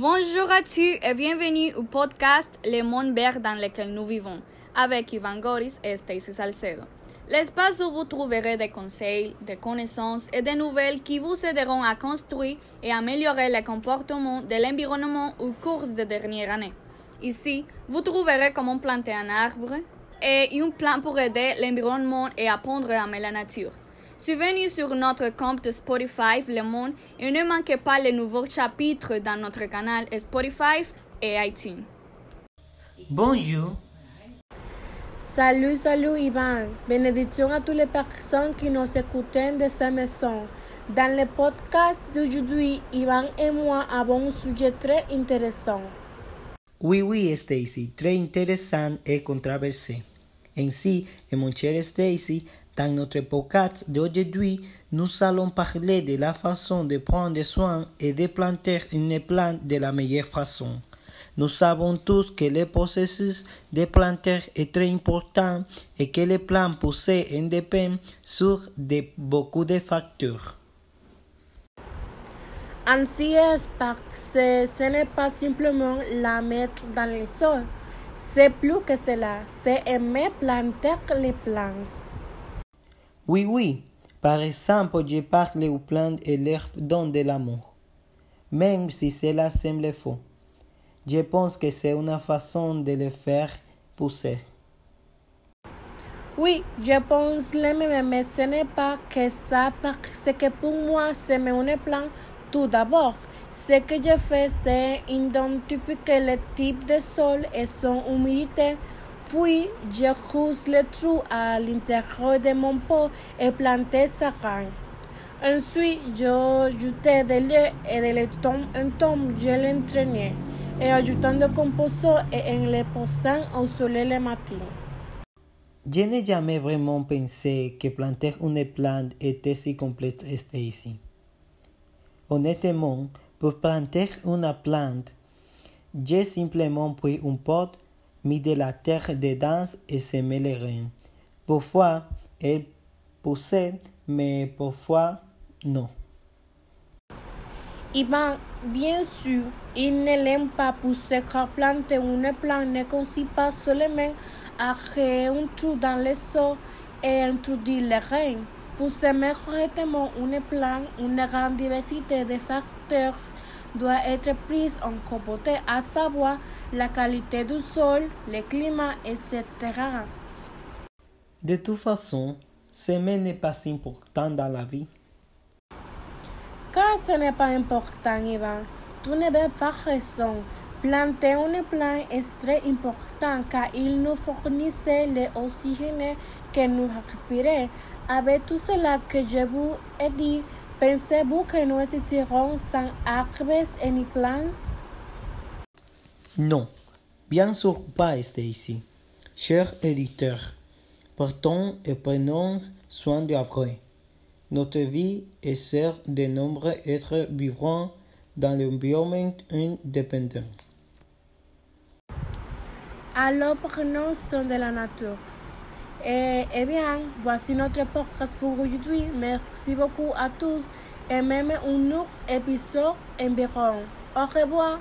à tous et bienvenue au podcast Le Monde Vert dans lequel nous vivons avec Ivan Goris et Stacy Salcedo. L'espace où vous trouverez des conseils, des connaissances et des nouvelles qui vous aideront à construire et améliorer le comportement de l'environnement au cours des dernières années. Ici, vous trouverez comment planter un arbre et un plan pour aider l'environnement et apprendre à aimer la nature. Suivez-nous sur notre compte Spotify Le Monde et ne manquez pas les nouveaux chapitres dans notre canal Spotify et iTunes. Bonjour. Salut, salut Ivan. Bénédiction à toutes les personnes qui nous écoutent de sa maison. Dans le podcast d'aujourd'hui, Ivan et moi avons un sujet très intéressant. Oui, oui, Stacy, très intéressant et controversé. Ainsi, et mon cher Stacy, dans notre podcast d'aujourd'hui, nous allons parler de la façon de prendre soin et de planter une plante de la meilleure façon. Nous savons tous que le processus de planter est très important et que les plantes poussées indépendent sur de beaucoup de facteurs. Ainsi parce que ce n'est pas simplement la mettre dans le sol. C'est plus que cela, c'est aimer planter les plantes. Oui, oui. Par exemple, je parle aux plantes et l'herbe donnent de l'amour. Même si cela semble faux. Je pense que c'est une façon de les faire pousser. Oui, je pense le même, mais ce n'est pas que ça parce que pour moi, semer une plante tout d'abord. Ce que je fais, c'est identifier le type de sol et son humidité. Puis, je creuse le trou à l'intérieur de mon pot et planter sa graine. Ensuite, j'ajoute de l'eau et de l'éton un tombe, je l'entraînais, et ajoutant de compost et en le posant au soleil le matin. Je n'ai jamais vraiment pensé que planter une plante était si complexe ici. Honnêtement, pour planter une plante, j'ai simplement pris un pot, mis de la terre dedans et semé les graines. Parfois, elle poussait, mais parfois, non. Ivan, bien sûr, il ne l'aime pas pousser car planter une plante ne consiste pas seulement à créer un trou dans le sol et introduire les graines. Pour semer correctement une plante, une grande diversité de facteurs doit être prise en compte, à savoir la qualité du sol, le climat, etc. De toute façon, semer n'est pas si important dans la vie. Car ce n'est pas important, Ivan. Tu n'avais pas raison. Planter une plante est très important car il nous fournissait l'oxygène que nous respirons. Avec tout cela que je vous ai dit, pensez-vous que nous existerons sans arbres et ni plantes? Non, bien sûr pas, Stacy. Cher éditeur, portons et prenons soin de la vraie. Notre vie est celle de nombreux êtres vivants dans l'environnement indépendant. Alors prenons soin de la nature. Et, eh bien, voici notre podcast pour aujourd'hui. Merci beaucoup à tous et même un autre épisode environ. Au revoir.